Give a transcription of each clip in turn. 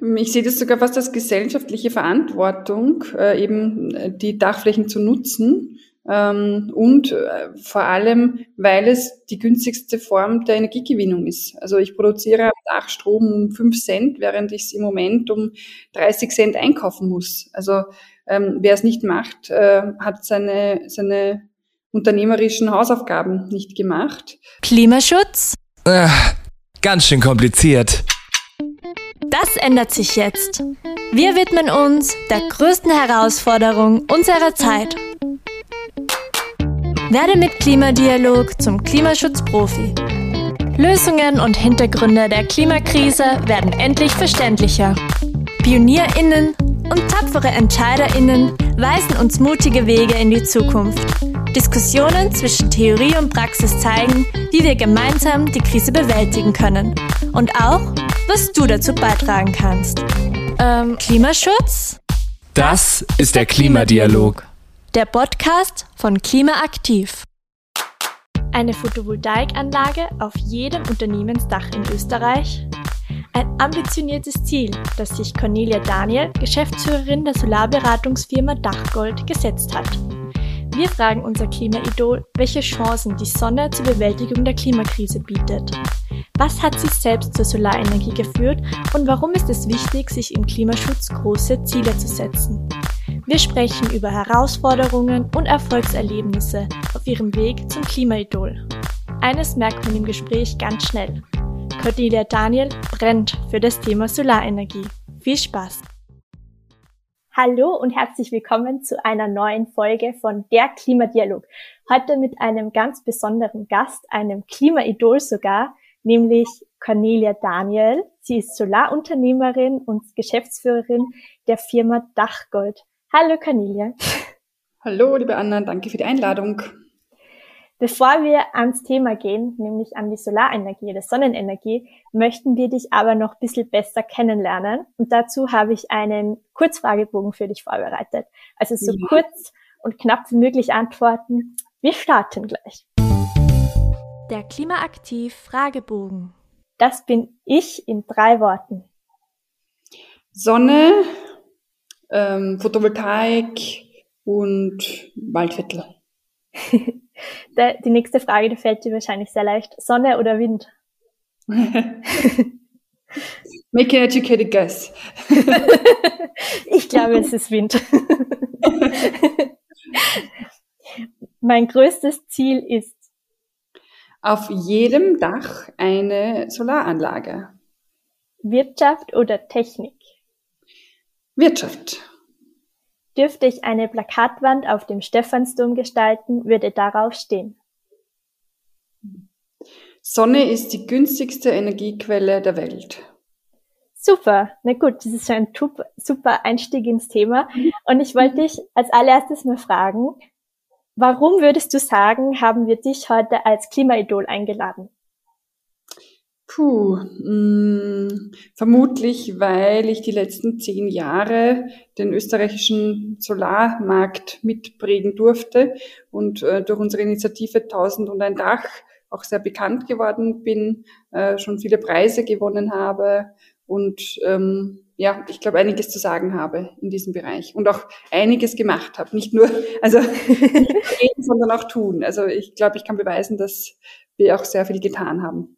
Ich sehe das sogar fast als gesellschaftliche Verantwortung, äh, eben äh, die Dachflächen zu nutzen. Ähm, und äh, vor allem, weil es die günstigste Form der Energiegewinnung ist. Also ich produziere am Dach Strom um 5 Cent, während ich es im Moment um 30 Cent einkaufen muss. Also ähm, wer es nicht macht, äh, hat seine, seine unternehmerischen Hausaufgaben nicht gemacht. Klimaschutz? Äh, ganz schön kompliziert. Das ändert sich jetzt. Wir widmen uns der größten Herausforderung unserer Zeit. Werde mit Klimadialog zum Klimaschutzprofi. Lösungen und Hintergründe der Klimakrise werden endlich verständlicher. PionierInnen und tapfere EntscheiderInnen weisen uns mutige Wege in die Zukunft. Diskussionen zwischen Theorie und Praxis zeigen, wie wir gemeinsam die Krise bewältigen können. Und auch, was du dazu beitragen kannst. Ähm, Klimaschutz? Das ist der Klimadialog. Der Podcast von Klimaaktiv. Eine Photovoltaikanlage auf jedem Unternehmensdach in Österreich? Ein ambitioniertes Ziel, das sich Cornelia Daniel, Geschäftsführerin der Solarberatungsfirma Dachgold, gesetzt hat. Wir fragen unser Klimaidol, welche Chancen die Sonne zur Bewältigung der Klimakrise bietet. Was hat sie selbst zur Solarenergie geführt und warum ist es wichtig, sich im Klimaschutz große Ziele zu setzen? Wir sprechen über Herausforderungen und Erfolgserlebnisse auf ihrem Weg zum Klimaidol. Eines merkt man im Gespräch ganz schnell. Cordelia Daniel brennt für das Thema Solarenergie. Viel Spaß! Hallo und herzlich willkommen zu einer neuen Folge von Der Klimadialog. Heute mit einem ganz besonderen Gast, einem Klimaidol sogar, nämlich Cornelia Daniel. Sie ist Solarunternehmerin und Geschäftsführerin der Firma Dachgold. Hallo Cornelia. Hallo, liebe Anna, danke für die Einladung. Bevor wir ans Thema gehen, nämlich an die Solarenergie oder Sonnenenergie, möchten wir dich aber noch ein bisschen besser kennenlernen. Und dazu habe ich einen Kurzfragebogen für dich vorbereitet. Also so ja. kurz und knapp wie möglich antworten. Wir starten gleich. Der Klimaaktiv Fragebogen. Das bin ich in drei Worten. Sonne, ähm, Photovoltaik und Waldviertel. die nächste Frage, die fällt dir wahrscheinlich sehr leicht. Sonne oder Wind? Make an educated guess. ich glaube, es ist Wind. mein größtes Ziel ist auf jedem Dach eine Solaranlage. Wirtschaft oder Technik? Wirtschaft. Dürfte ich eine Plakatwand auf dem Stephansdom gestalten, würde darauf stehen. Sonne ist die günstigste Energiequelle der Welt. Super, na gut, das ist schon ein super Einstieg ins Thema. Und ich wollte dich als allererstes mal fragen, warum würdest du sagen, haben wir dich heute als Klimaidol eingeladen? Puh, mh, mm, vermutlich, weil ich die letzten zehn Jahre den österreichischen Solarmarkt mitprägen durfte und äh, durch unsere Initiative 1000 und ein Dach auch sehr bekannt geworden bin, äh, schon viele Preise gewonnen habe und ähm, ja, ich glaube, einiges zu sagen habe in diesem Bereich und auch einiges gemacht habe. Nicht nur, also nicht nur reden, sondern auch tun. Also ich glaube, ich kann beweisen, dass wir auch sehr viel getan haben.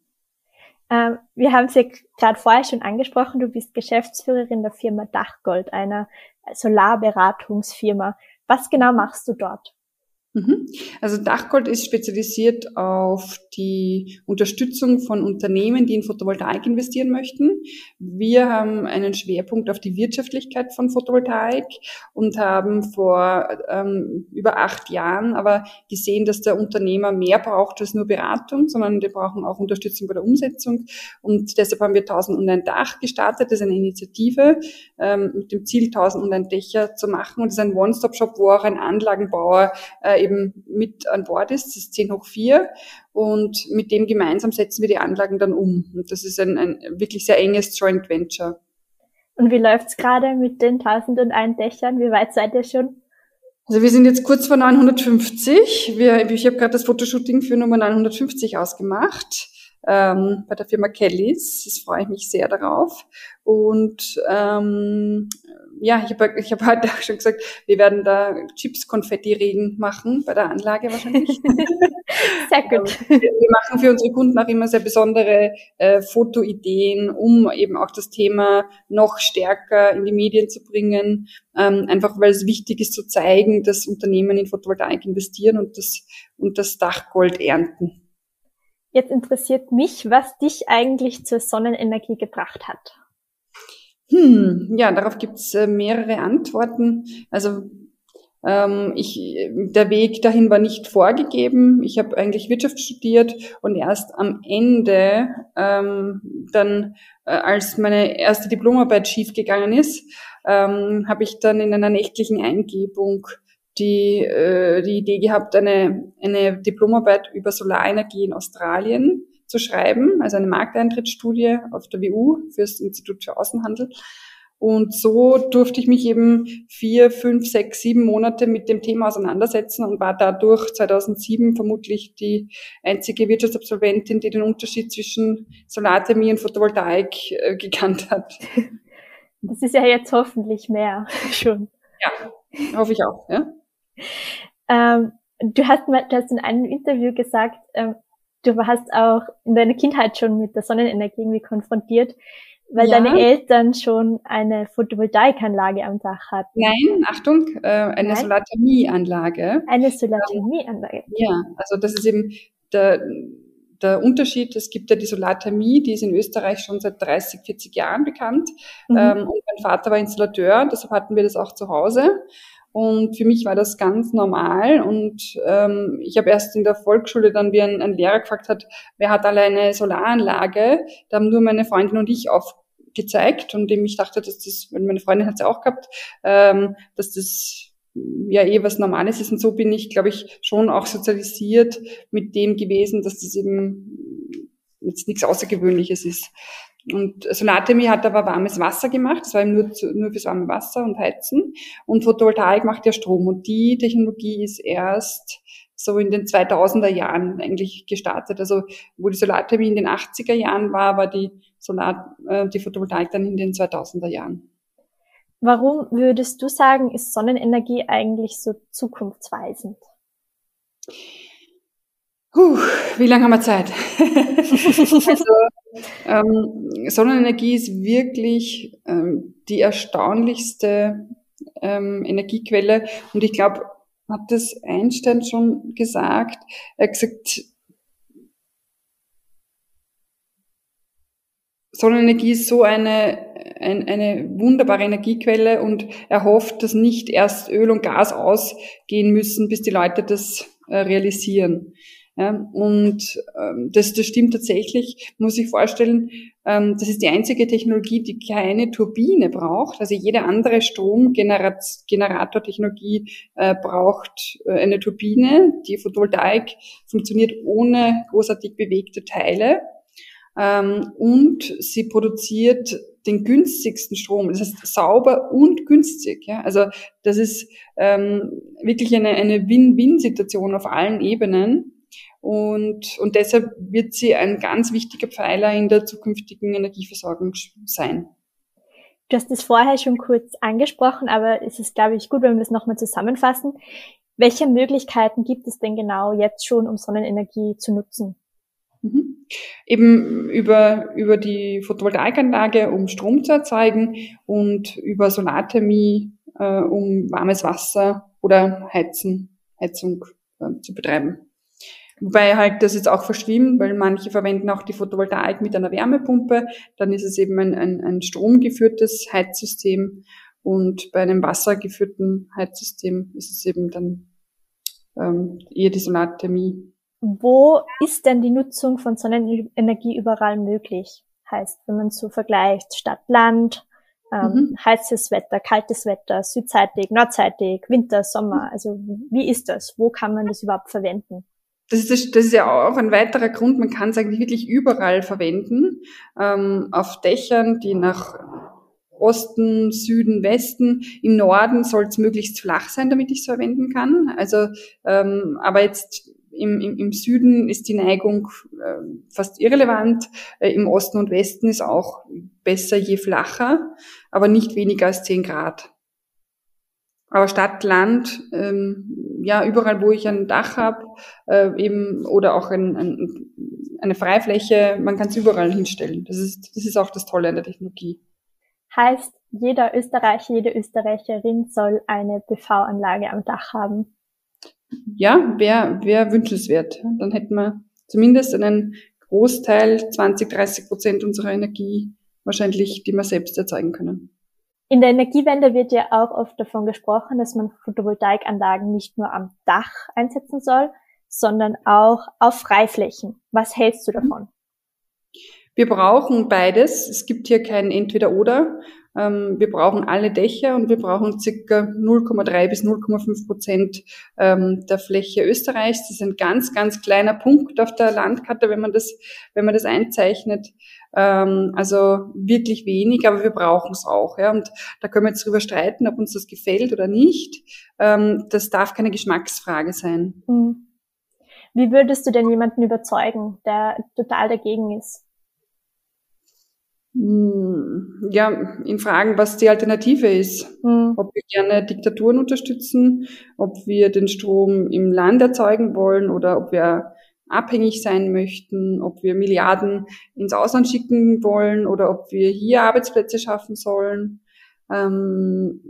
Ähm, wir haben ja gerade vorher schon angesprochen, du bist Geschäftsführerin der Firma Dachgold, einer Solarberatungsfirma. Was genau machst du dort? Mhm. Also Dachgold ist spezialisiert auf die Unterstützung von Unternehmen, die in Photovoltaik investieren möchten. Wir haben einen Schwerpunkt auf die Wirtschaftlichkeit von Photovoltaik und haben vor ähm, über acht Jahren aber gesehen, dass der Unternehmer mehr braucht als nur Beratung, sondern wir brauchen auch Unterstützung bei der Umsetzung. Und deshalb haben wir 1000 und ein Dach gestartet. Das ist eine Initiative ähm, mit dem Ziel, 1000 und ein Dächer zu machen. Und das ist ein One-Stop-Shop, wo auch ein Anlagenbauer äh, eben mit an Bord ist, das ist 10 hoch 4 und mit dem gemeinsam setzen wir die Anlagen dann um. Und das ist ein, ein wirklich sehr enges Joint Venture. Und wie läuft's gerade mit den 1001 Dächern? Wie weit seid ihr schon? Also wir sind jetzt kurz vor 950. Wir, ich habe gerade das Fotoshooting für Nummer 950 ausgemacht. Ähm, bei der Firma Kellys. Das freue ich mich sehr darauf. Und ähm, ja, ich habe ich hab heute auch schon gesagt, wir werden da Chips-Konfetti-Regen machen bei der Anlage wahrscheinlich. sehr gut. Ähm, wir machen für unsere Kunden auch immer sehr besondere äh, Fotoideen, um eben auch das Thema noch stärker in die Medien zu bringen. Ähm, einfach weil es wichtig ist zu zeigen, dass Unternehmen in Photovoltaik investieren und das, und das Dachgold ernten. Jetzt interessiert mich, was dich eigentlich zur Sonnenenergie gebracht hat. Hm, ja, darauf gibt's äh, mehrere Antworten. Also ähm, ich, der Weg dahin war nicht vorgegeben. Ich habe eigentlich Wirtschaft studiert und erst am Ende, ähm, dann äh, als meine erste Diplomarbeit schiefgegangen ist, ähm, habe ich dann in einer nächtlichen Eingebung die, äh, die Idee gehabt, eine, eine Diplomarbeit über Solarenergie in Australien zu schreiben, also eine Markteintrittsstudie auf der WU fürs Institut für Außenhandel. Und so durfte ich mich eben vier, fünf, sechs, sieben Monate mit dem Thema auseinandersetzen und war dadurch 2007 vermutlich die einzige Wirtschaftsabsolventin, die den Unterschied zwischen Solarthermie und Photovoltaik äh, gekannt hat. Das ist ja jetzt hoffentlich mehr schon. Ja, hoffe ich auch. Ja. Ähm, du, hast mal, du hast in einem Interview gesagt, ähm, du hast auch in deiner Kindheit schon mit der Sonnenenergie irgendwie konfrontiert, weil ja. deine Eltern schon eine Photovoltaikanlage am Dach hatten. Nein, Achtung, äh, eine Nein? Solarthermieanlage. Eine Solarthermieanlage. Ja, also das ist eben der, der Unterschied. Es gibt ja die Solarthermie, die ist in Österreich schon seit 30, 40 Jahren bekannt. Mhm. Ähm, und mein Vater war Installateur, deshalb hatten wir das auch zu Hause. Und für mich war das ganz normal. Und ähm, ich habe erst in der Volksschule dann, wie ein, ein Lehrer gefragt hat, wer hat alle eine Solaranlage, da haben nur meine Freundin und ich aufgezeigt. Und dem ich dachte, dass das, meine Freundin hat es auch gehabt, ähm, dass das ja eh was Normales ist. Und so bin ich, glaube ich, schon auch sozialisiert mit dem gewesen, dass das eben jetzt nichts Außergewöhnliches ist. Und Solarthermie hat aber warmes Wasser gemacht, das war eben nur, zu, nur fürs warme Wasser und Heizen. Und Photovoltaik macht ja Strom. Und die Technologie ist erst so in den 2000er Jahren eigentlich gestartet. Also wo die Solarthermie in den 80er Jahren war, war die Solar, äh, die Photovoltaik dann in den 2000er Jahren. Warum würdest du sagen, ist Sonnenenergie eigentlich so zukunftsweisend? Puh, wie lange haben wir Zeit? also, ähm, Sonnenenergie ist wirklich ähm, die erstaunlichste ähm, Energiequelle und ich glaube, hat das Einstein schon gesagt. Er hat gesagt, Sonnenenergie ist so eine, ein, eine wunderbare Energiequelle und er hofft, dass nicht erst Öl und Gas ausgehen müssen, bis die Leute das äh, realisieren. Ja, und ähm, das, das stimmt tatsächlich, muss ich vorstellen, ähm, das ist die einzige Technologie, die keine Turbine braucht. Also jede andere Stromgeneratortechnologie äh, braucht äh, eine Turbine. Die Photovoltaik funktioniert ohne großartig bewegte Teile. Ähm, und sie produziert den günstigsten Strom. Das heißt sauber und günstig. Ja? Also das ist ähm, wirklich eine, eine Win-Win-Situation auf allen Ebenen. Und, und deshalb wird sie ein ganz wichtiger Pfeiler in der zukünftigen Energieversorgung sein. Du hast es vorher schon kurz angesprochen, aber es ist, glaube ich, gut, wenn wir es nochmal zusammenfassen. Welche Möglichkeiten gibt es denn genau jetzt schon, um Sonnenenergie zu nutzen? Mhm. Eben über, über die Photovoltaikanlage, um Strom zu erzeugen und über Solarthermie, äh, um warmes Wasser oder Heizen, Heizung äh, zu betreiben. Wobei halt das jetzt auch verschwimmt, weil manche verwenden auch die Photovoltaik mit einer Wärmepumpe. Dann ist es eben ein, ein, ein stromgeführtes Heizsystem. Und bei einem wassergeführten Heizsystem ist es eben dann ähm, eher die Solarthermie. Wo ist denn die Nutzung von Sonnenenergie überall möglich? Heißt, wenn man so vergleicht, Stadt, Land, ähm, mhm. heißes Wetter, kaltes Wetter, südseitig, nordseitig, Winter, Sommer. Also wie ist das? Wo kann man das überhaupt verwenden? Das ist, das ist ja auch ein weiterer Grund, man kann es eigentlich wirklich überall verwenden. Ähm, auf Dächern, die nach Osten, Süden, Westen. Im Norden soll es möglichst flach sein, damit ich es verwenden kann. Also, ähm, aber jetzt im, im, im Süden ist die Neigung äh, fast irrelevant. Äh, Im Osten und Westen ist auch besser je flacher, aber nicht weniger als 10 Grad. Aber Stadt, Land, ähm, ja, überall, wo ich ein Dach habe, äh, eben, oder auch ein, ein, eine Freifläche, man kann es überall hinstellen. Das ist, das ist auch das Tolle an der Technologie. Heißt, jeder Österreicher, jede Österreicherin soll eine PV-Anlage am Dach haben. Ja, wäre wär wünschenswert. Dann hätten wir zumindest einen Großteil, 20, 30 Prozent unserer Energie wahrscheinlich, die wir selbst erzeugen können. In der Energiewende wird ja auch oft davon gesprochen, dass man Photovoltaikanlagen nicht nur am Dach einsetzen soll, sondern auch auf Freiflächen. Was hältst du davon? Wir brauchen beides. Es gibt hier kein Entweder-Oder. Ähm, wir brauchen alle Dächer und wir brauchen circa 0,3 bis 0,5 Prozent ähm, der Fläche Österreichs. Das ist ein ganz, ganz kleiner Punkt auf der Landkarte, wenn man das, wenn man das einzeichnet. Ähm, also wirklich wenig, aber wir brauchen es auch. Ja. Und da können wir jetzt drüber streiten, ob uns das gefällt oder nicht. Das darf keine Geschmacksfrage sein. Mhm. Wie würdest du denn jemanden überzeugen, der total dagegen ist? Hm, ja, ihn fragen, was die Alternative ist. Mhm. Ob wir gerne Diktaturen unterstützen, ob wir den Strom im Land erzeugen wollen oder ob wir abhängig sein möchten, ob wir Milliarden ins Ausland schicken wollen oder ob wir hier Arbeitsplätze schaffen sollen. Ähm,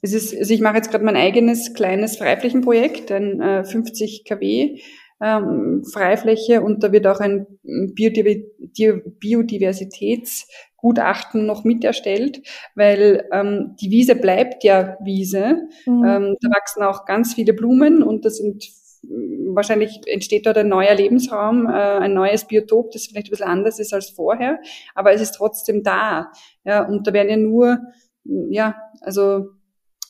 es ist, also ich mache jetzt gerade mein eigenes kleines Freiflächenprojekt, ein äh, 50 kW ähm, Freifläche und da wird auch ein Biodiversitätsgutachten noch mit erstellt, weil ähm, die Wiese bleibt ja Wiese. Mhm. Ähm, da wachsen auch ganz viele Blumen und das sind wahrscheinlich entsteht dort ein neuer Lebensraum, äh, ein neues Biotop, das vielleicht ein bisschen anders ist als vorher, aber es ist trotzdem da. Ja, und da werden ja nur, ja, also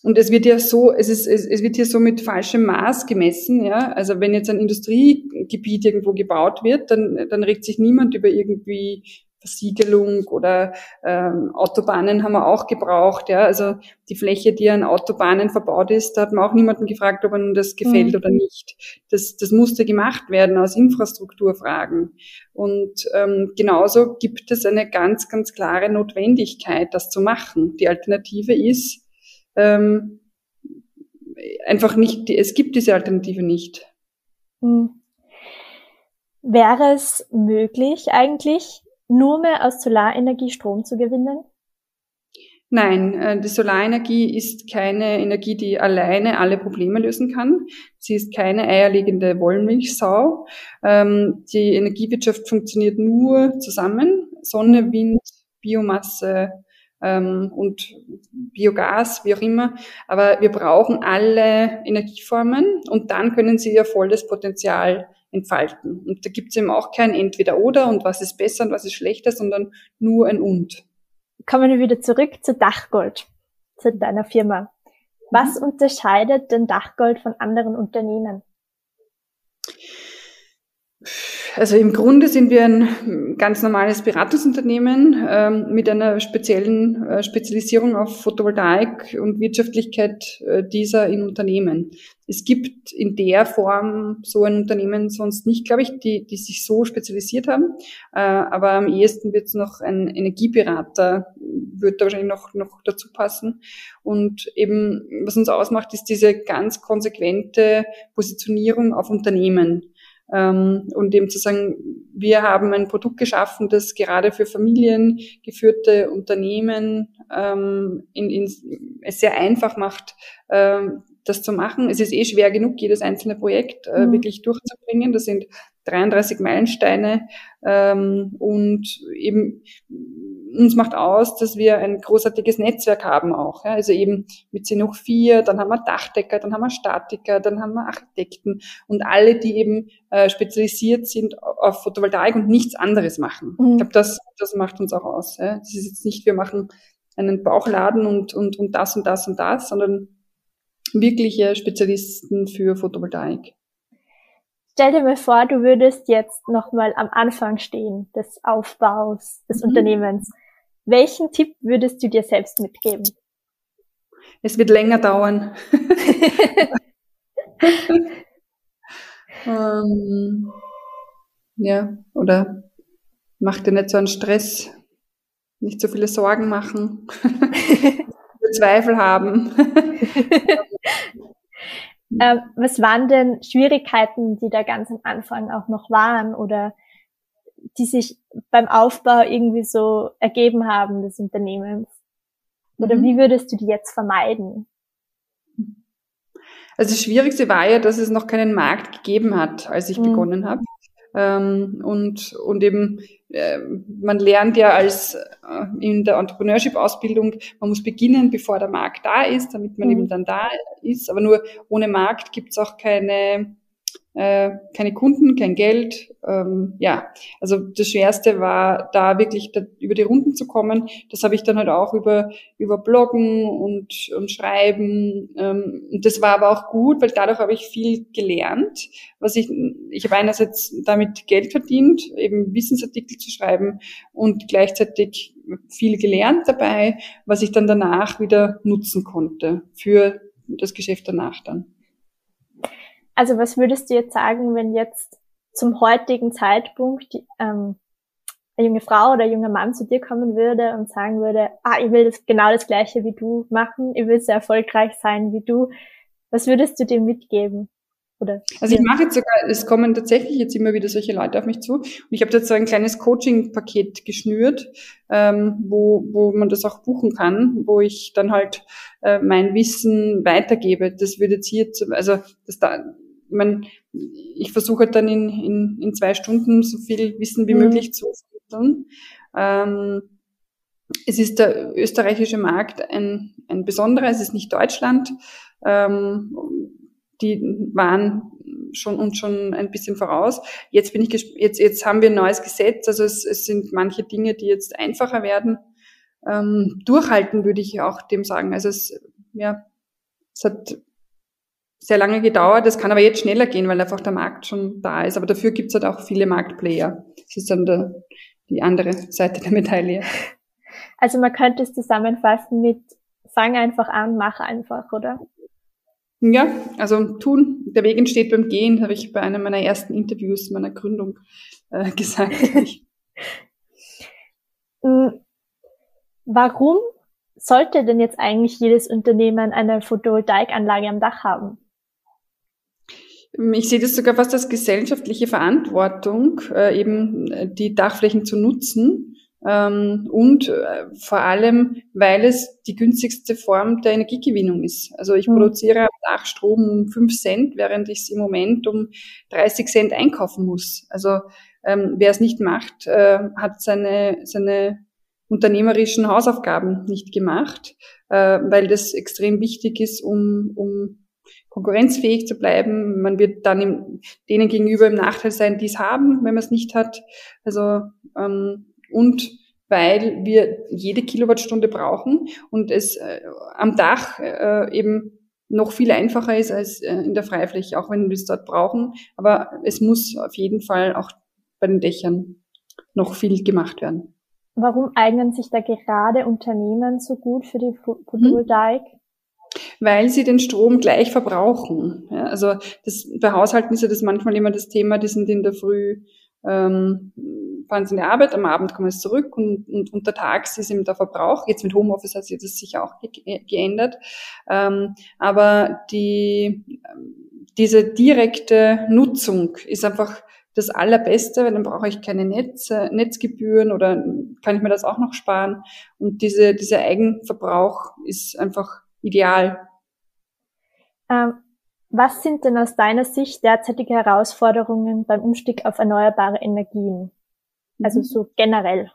und es wird ja so, es ist, es, es wird hier so mit falschem Maß gemessen, ja. Also wenn jetzt ein Industriegebiet irgendwo gebaut wird, dann, dann regt sich niemand über irgendwie Versiegelung oder ähm, Autobahnen haben wir auch gebraucht. Ja? Also die Fläche, die an Autobahnen verbaut ist, da hat man auch niemanden gefragt, ob einem das gefällt mhm. oder nicht. Das, das musste gemacht werden aus Infrastrukturfragen. Und ähm, genauso gibt es eine ganz, ganz klare Notwendigkeit, das zu machen. Die Alternative ist, ähm, einfach nicht, es gibt diese Alternative nicht. Hm. Wäre es möglich eigentlich, nur mehr aus Solarenergie Strom zu gewinnen? Nein, äh, die Solarenergie ist keine Energie, die alleine alle Probleme lösen kann. Sie ist keine eierlegende Wollmilchsau. Ähm, die Energiewirtschaft funktioniert nur zusammen. Sonne, Wind, Biomasse, ähm, und Biogas, wie auch immer. Aber wir brauchen alle Energieformen und dann können sie ihr volles Potenzial entfalten. Und da gibt es eben auch kein Entweder-Oder und was ist besser und was ist schlechter, sondern nur ein Und. Kommen wir wieder zurück zu Dachgold, zu deiner Firma. Was mhm. unterscheidet denn Dachgold von anderen Unternehmen? Also im Grunde sind wir ein ganz normales Beratungsunternehmen ähm, mit einer speziellen äh, Spezialisierung auf Photovoltaik und Wirtschaftlichkeit äh, dieser in Unternehmen. Es gibt in der Form so ein Unternehmen sonst nicht, glaube ich, die, die sich so spezialisiert haben. Äh, aber am ehesten wird es noch ein Energieberater, wird da wahrscheinlich noch, noch dazu passen. Und eben, was uns ausmacht, ist diese ganz konsequente Positionierung auf Unternehmen. Ähm, und eben zu sagen, wir haben ein Produkt geschaffen, das gerade für familiengeführte Unternehmen ähm, in, in, es sehr einfach macht, ähm, das zu machen. Es ist eh schwer genug, jedes einzelne Projekt äh, mhm. wirklich durchzubringen. Das sind 33 Meilensteine ähm, und eben uns macht aus, dass wir ein großartiges Netzwerk haben auch. Ja? Also eben mit CNOC 4, dann haben wir Dachdecker, dann haben wir Statiker, dann haben wir Architekten und alle, die eben äh, spezialisiert sind auf Photovoltaik und nichts anderes machen. Mhm. Ich glaube, das, das macht uns auch aus. Ja? Das ist jetzt nicht, wir machen einen Bauchladen und, und, und das und das und das, sondern wirkliche Spezialisten für Photovoltaik. Stell dir mal vor, du würdest jetzt nochmal am Anfang stehen des Aufbaus des mhm. Unternehmens. Welchen Tipp würdest du dir selbst mitgeben? Es wird länger dauern. Ähm, ja, oder mach dir nicht so einen Stress, nicht so viele Sorgen machen, Zweifel haben. ähm, was waren denn Schwierigkeiten, die da ganz am Anfang auch noch waren oder die sich beim Aufbau irgendwie so ergeben haben des Unternehmens? Oder mhm. wie würdest du die jetzt vermeiden? Also das Schwierigste war ja, dass es noch keinen Markt gegeben hat, als ich mhm. begonnen habe. Ähm, und, und eben, äh, man lernt ja als äh, in der Entrepreneurship-Ausbildung, man muss beginnen, bevor der Markt da ist, damit man mhm. eben dann da ist. Aber nur ohne Markt gibt es auch keine, äh, keine Kunden, kein Geld. Ähm, ja, also das Schwerste war da wirklich da, über die Runden zu kommen. Das habe ich dann halt auch über über Bloggen und und Schreiben. Ähm, und das war aber auch gut, weil dadurch habe ich viel gelernt. Was ich ich habe einerseits damit Geld verdient, eben Wissensartikel zu schreiben und gleichzeitig viel gelernt dabei, was ich dann danach wieder nutzen konnte für das Geschäft danach dann. Also was würdest du jetzt sagen, wenn jetzt zum heutigen Zeitpunkt ähm, eine junge Frau oder ein junger Mann zu dir kommen würde und sagen würde, ah, ich will das genau das gleiche wie du machen, ich will so erfolgreich sein wie du. Was würdest du dem mitgeben? Oder also ich mache jetzt sogar, es kommen tatsächlich jetzt immer wieder solche Leute auf mich zu und ich habe jetzt so ein kleines Coaching-Paket geschnürt, ähm, wo, wo man das auch buchen kann, wo ich dann halt äh, mein Wissen weitergebe. Das würde jetzt hier, zu, also das da, ich, mein, ich versuche halt dann in, in, in zwei Stunden so viel Wissen wie mhm. möglich zu vermitteln. Ähm, es ist der österreichische Markt ein, ein besonderer, es ist nicht Deutschland. Ähm, die waren schon uns schon ein bisschen voraus. Jetzt bin ich jetzt jetzt haben wir ein neues Gesetz, also es, es sind manche Dinge, die jetzt einfacher werden. Ähm, durchhalten würde ich auch dem sagen. Also es ja, es hat sehr lange gedauert. Das kann aber jetzt schneller gehen, weil einfach der Markt schon da ist. Aber dafür gibt es halt auch viele Marktplayer. Das ist dann der, die andere Seite der Medaille. Also man könnte es zusammenfassen mit fang einfach an, mach einfach, oder? Ja, also tun. Der Weg entsteht beim Gehen, habe ich bei einem meiner ersten Interviews meiner Gründung äh, gesagt. Mm, warum sollte denn jetzt eigentlich jedes Unternehmen eine Photovoltaikanlage am Dach haben? Ich sehe das sogar fast als gesellschaftliche Verantwortung, äh, eben äh, die Dachflächen zu nutzen. Ähm, und äh, vor allem, weil es die günstigste Form der Energiegewinnung ist. Also ich mhm. produziere am Dach Strom um 5 Cent, während ich es im Moment um 30 Cent einkaufen muss. Also ähm, wer es nicht macht, äh, hat seine, seine unternehmerischen Hausaufgaben nicht gemacht, äh, weil das extrem wichtig ist, um, um konkurrenzfähig zu bleiben. Man wird dann im, denen gegenüber im Nachteil sein, die es haben, wenn man es nicht hat. Also ähm, und weil wir jede Kilowattstunde brauchen und es äh, am Dach äh, eben noch viel einfacher ist als äh, in der Freifläche, auch wenn wir es dort brauchen. Aber es muss auf jeden Fall auch bei den Dächern noch viel gemacht werden. Warum eignen sich da gerade Unternehmen so gut für die Photovoltaik? Hm weil sie den Strom gleich verbrauchen. Ja, also das, bei Haushalten ist ja das manchmal immer das Thema, die sind in der Früh, ähm, fahren sie in die Arbeit, am Abend kommen sie zurück und, und untertags ist eben der Verbrauch. Jetzt mit Homeoffice hat sich das sicher auch ge geändert. Ähm, aber die, diese direkte Nutzung ist einfach das Allerbeste, weil dann brauche ich keine Netz, Netzgebühren oder kann ich mir das auch noch sparen. Und diese, dieser Eigenverbrauch ist einfach ideal. Ähm, was sind denn aus deiner Sicht derzeitige Herausforderungen beim Umstieg auf erneuerbare Energien? Also mhm. so generell.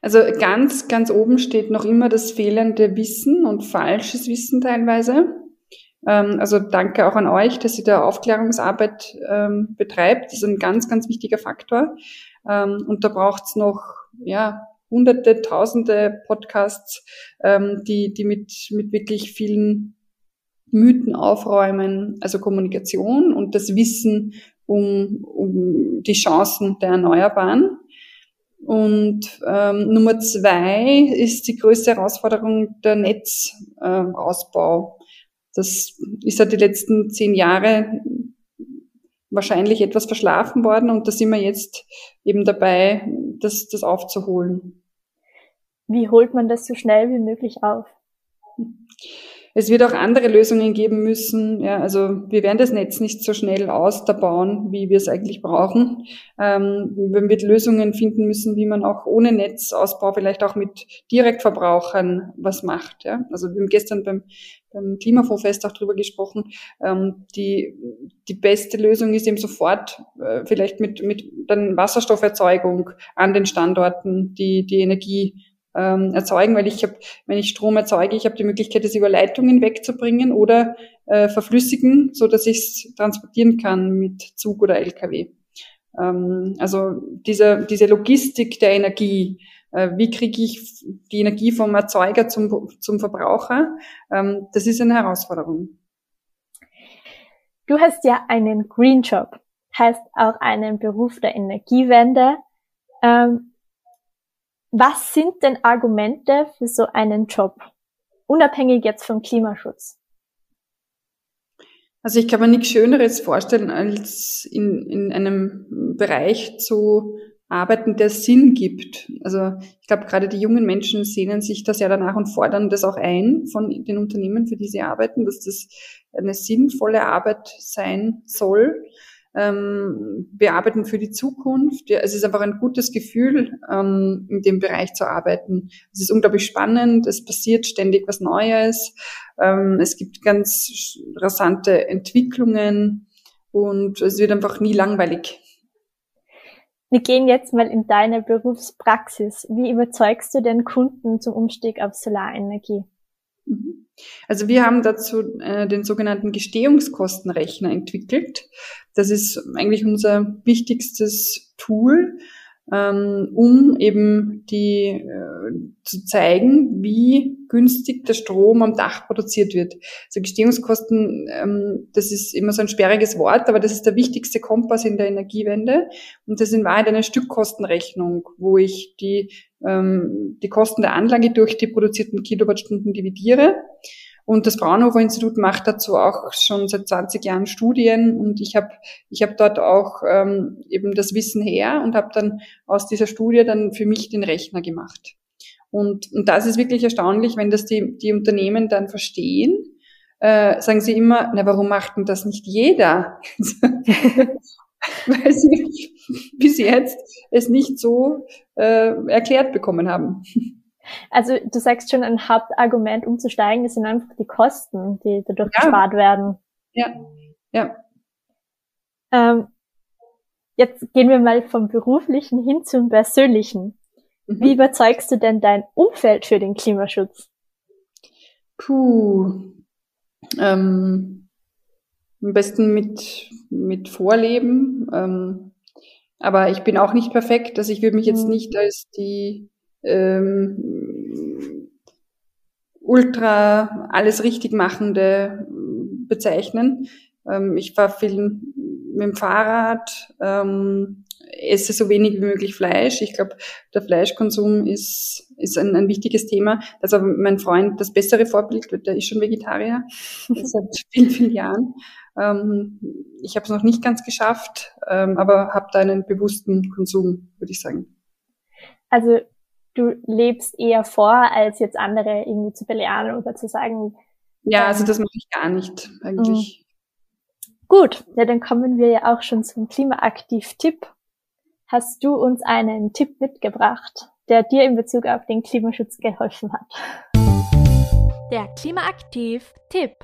Also ganz, ganz oben steht noch immer das fehlende Wissen und falsches Wissen teilweise. Ähm, also danke auch an euch, dass ihr da Aufklärungsarbeit ähm, betreibt. Das ist ein ganz, ganz wichtiger Faktor. Ähm, und da braucht's noch, ja, hunderte, tausende Podcasts, ähm, die, die mit, mit wirklich vielen Mythen aufräumen, also Kommunikation und das Wissen um, um die Chancen der Erneuerbaren. Und ähm, Nummer zwei ist die größte Herausforderung der Netzausbau. Ähm, das ist ja die letzten zehn Jahre wahrscheinlich etwas verschlafen worden und da sind wir jetzt eben dabei, das, das aufzuholen. Wie holt man das so schnell wie möglich auf? Es wird auch andere Lösungen geben müssen. Ja, also wir werden das Netz nicht so schnell ausbauen, wie wir es eigentlich brauchen. Ähm, wir wird Lösungen finden müssen, wie man auch ohne Netzausbau vielleicht auch mit Direktverbrauchern was macht. Ja? Also wir haben gestern beim, beim Klimafondsfest auch drüber gesprochen. Ähm, die, die beste Lösung ist eben sofort äh, vielleicht mit, mit dann Wasserstofferzeugung an den Standorten die, die Energie ähm, erzeugen, weil ich habe, wenn ich Strom erzeuge, ich habe die Möglichkeit, das über Leitungen wegzubringen oder äh, verflüssigen, so dass ich es transportieren kann mit Zug oder LKW. Ähm, also diese, diese Logistik der Energie, äh, wie kriege ich die Energie vom Erzeuger zum, zum Verbraucher, ähm, das ist eine Herausforderung. Du hast ja einen Green Job, heißt auch einen Beruf der Energiewende. Ähm, was sind denn Argumente für so einen Job? Unabhängig jetzt vom Klimaschutz. Also ich kann mir nichts Schöneres vorstellen, als in, in einem Bereich zu arbeiten, der Sinn gibt. Also ich glaube, gerade die jungen Menschen sehnen sich das ja danach und fordern das auch ein von den Unternehmen, für die sie arbeiten, dass das eine sinnvolle Arbeit sein soll ähm, bearbeiten für die Zukunft. Ja, es ist einfach ein gutes Gefühl, ähm, in dem Bereich zu arbeiten. Es ist unglaublich spannend, es passiert ständig was Neues, ähm, es gibt ganz rasante Entwicklungen und es wird einfach nie langweilig. Wir gehen jetzt mal in deine Berufspraxis. Wie überzeugst du den Kunden zum Umstieg auf Solarenergie? Mhm. Also wir haben dazu äh, den sogenannten Gestehungskostenrechner entwickelt. Das ist eigentlich unser wichtigstes Tool, ähm, um eben die äh, zu zeigen, wie günstig der Strom am Dach produziert wird. Also Gestehungskosten, ähm, das ist immer so ein sperriges Wort, aber das ist der wichtigste Kompass in der Energiewende. Und das ist in Wahrheit eine Stückkostenrechnung, wo ich die, ähm, die Kosten der Anlage durch die produzierten Kilowattstunden dividiere und das Fraunhofer Institut macht dazu auch schon seit 20 Jahren Studien und ich habe ich hab dort auch ähm, eben das Wissen her und habe dann aus dieser Studie dann für mich den Rechner gemacht. Und, und das ist wirklich erstaunlich, wenn das die, die Unternehmen dann verstehen, äh, sagen sie immer, na warum macht denn das nicht jeder? Weil sie bis jetzt es nicht so äh, erklärt bekommen haben. Also du sagst schon, ein Hauptargument umzusteigen, das sind einfach die Kosten, die dadurch ja. gespart werden. Ja, ja. Ähm, jetzt gehen wir mal vom beruflichen hin zum persönlichen. Mhm. Wie überzeugst du denn dein Umfeld für den Klimaschutz? Puh. Ähm, am besten mit, mit Vorleben. Ähm, aber ich bin auch nicht perfekt. Also ich würde mich jetzt mhm. nicht als die ähm, ultra alles richtig machende bezeichnen. Ähm, ich fahre viel mit dem Fahrrad, ähm, esse so wenig wie möglich Fleisch. Ich glaube, der Fleischkonsum ist, ist ein, ein wichtiges Thema. Also mein Freund das bessere Vorbild, der ist schon Vegetarier seit vielen, vielen Jahren. Ähm, ich habe es noch nicht ganz geschafft, ähm, aber habe da einen bewussten Konsum, würde ich sagen. Also du lebst eher vor, als jetzt andere irgendwie zu belehren oder zu sagen. Ja, also das mache ich gar nicht eigentlich. Mhm. Gut, ja, dann kommen wir ja auch schon zum Klimaaktiv-Tipp. Hast du uns einen Tipp mitgebracht, der dir in Bezug auf den Klimaschutz geholfen hat? Der Klimaaktiv-Tipp.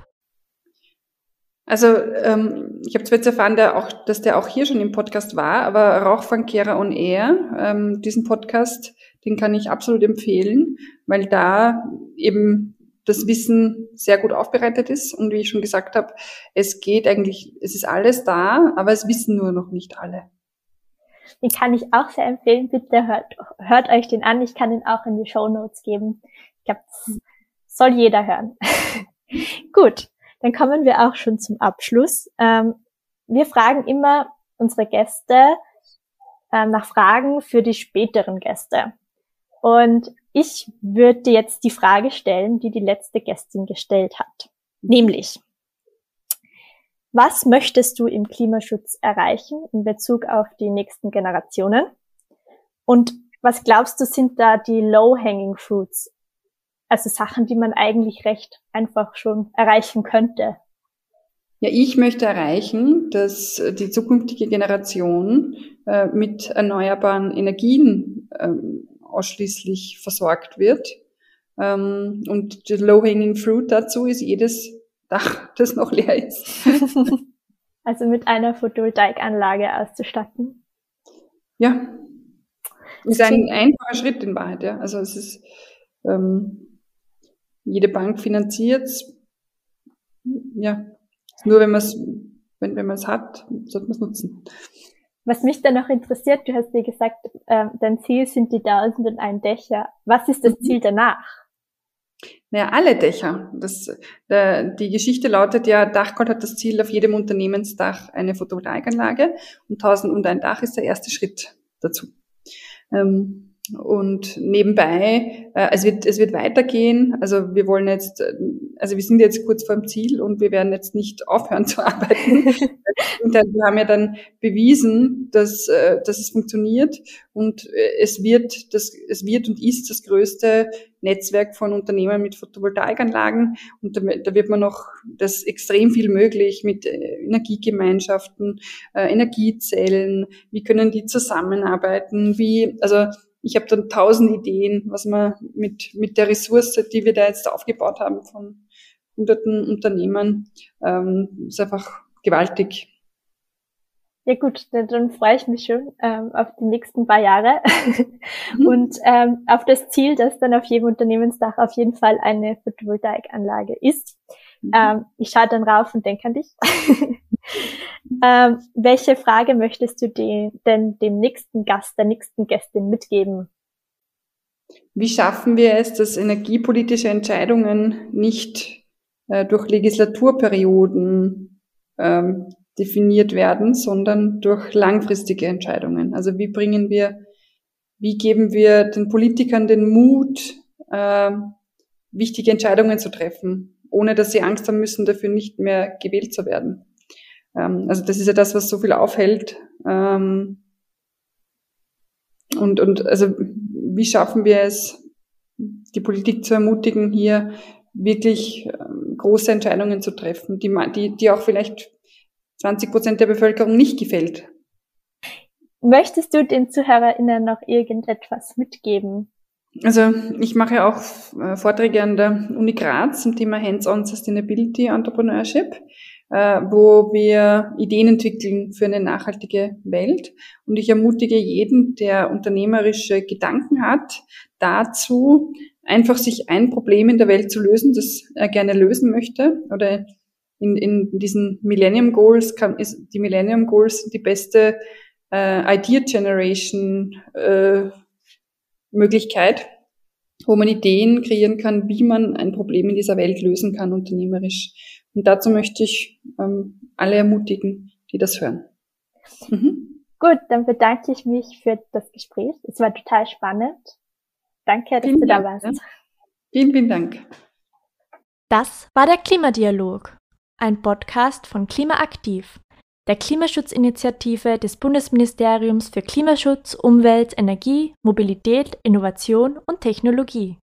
Also ähm, ich habe zwar jetzt erfahren, der auch, dass der auch hier schon im Podcast war, aber Rauchfangkehrer on Air, ähm, diesen Podcast, den kann ich absolut empfehlen, weil da eben das Wissen sehr gut aufbereitet ist. Und wie ich schon gesagt habe, es geht eigentlich, es ist alles da, aber es wissen nur noch nicht alle. Den kann ich auch sehr empfehlen. Bitte hört, hört euch den an. Ich kann ihn auch in die Show Notes geben. Ich glaube, das soll jeder hören. gut, dann kommen wir auch schon zum Abschluss. Ähm, wir fragen immer unsere Gäste ähm, nach Fragen für die späteren Gäste. Und ich würde dir jetzt die Frage stellen, die die letzte Gästin gestellt hat. Nämlich, Was möchtest du im Klimaschutz erreichen in Bezug auf die nächsten Generationen? Und was glaubst du, sind da die low-hanging fruits? Also Sachen, die man eigentlich recht einfach schon erreichen könnte. Ja, ich möchte erreichen, dass die zukünftige Generation äh, mit erneuerbaren Energien ähm, ausschließlich versorgt wird. Ähm, und the low-hanging fruit dazu ist jedes Dach, das noch leer ist. also mit einer Photovoltaikanlage auszustatten. Ja, ist ein einfacher Schritt in Wahrheit. Ja. Also es ist ähm, jede Bank finanziert. Ja, nur wenn man es wenn, wenn man es hat, sollte man es nutzen. Was mich dann noch interessiert, du hast dir gesagt, äh, dein Ziel sind die 1001 Dächer. Was ist das mhm. Ziel danach? Naja, alle Dächer. Das, der, die Geschichte lautet ja, Dachgold hat das Ziel, auf jedem Unternehmensdach eine Photovoltaikanlage und 1001 Dach ist der erste Schritt dazu. Ähm, und nebenbei, äh, es wird, es wird weitergehen. Also wir wollen jetzt, äh, also wir sind jetzt kurz vor dem Ziel und wir werden jetzt nicht aufhören zu arbeiten. wir haben ja dann bewiesen, dass, äh, dass es funktioniert und äh, es wird, das, es wird und ist das größte Netzwerk von Unternehmen mit Photovoltaikanlagen und da, da wird man noch, das extrem viel möglich mit äh, Energiegemeinschaften, äh, Energiezellen, wie können die zusammenarbeiten, wie, also ich habe dann tausend Ideen, was man mit, mit der Ressource, die wir da jetzt aufgebaut haben von hunderten Unternehmen, ähm, ist einfach gewaltig. Ja gut, dann, freue ich mich schon ähm, auf die nächsten paar Jahre mhm. und ähm, auf das Ziel, dass dann auf jedem Unternehmensdach auf jeden Fall eine Photovoltaikanlage ist. Mhm. Ähm, ich schaue dann rauf und denke an dich. ähm, welche Frage möchtest du die, denn dem nächsten Gast, der nächsten Gästin mitgeben? Wie schaffen wir es, dass energiepolitische Entscheidungen nicht äh, durch Legislaturperioden ähm, definiert werden, sondern durch langfristige Entscheidungen? Also wie bringen wir, wie geben wir den Politikern den Mut, äh, wichtige Entscheidungen zu treffen, ohne dass sie Angst haben müssen, dafür nicht mehr gewählt zu werden? Ähm, also das ist ja das, was so viel aufhält. Ähm, und, und also wie schaffen wir es, die Politik zu ermutigen, hier wirklich ähm, große Entscheidungen zu treffen, die, die, die auch vielleicht 20 Prozent der Bevölkerung nicht gefällt. Möchtest du den ZuhörerInnen noch irgendetwas mitgeben? Also ich mache auch äh, Vorträge an der Uni Graz zum Thema Hands-on Sustainability Entrepreneurship. Äh, wo wir Ideen entwickeln für eine nachhaltige Welt. Und ich ermutige jeden, der unternehmerische Gedanken hat, dazu, einfach sich ein Problem in der Welt zu lösen, das er gerne lösen möchte. Oder in, in diesen Millennium Goals kann, ist, die Millennium Goals die beste äh, Idea Generation äh, Möglichkeit, wo man Ideen kreieren kann, wie man ein Problem in dieser Welt lösen kann, unternehmerisch. Und dazu möchte ich ähm, alle ermutigen, die das hören. Mhm. Gut, dann bedanke ich mich für das Gespräch. Es war total spannend. Danke, dass vielen du da warst. Ja. Vielen, vielen Dank. Das war der Klimadialog, ein Podcast von Klimaaktiv, der Klimaschutzinitiative des Bundesministeriums für Klimaschutz, Umwelt, Energie, Mobilität, Innovation und Technologie.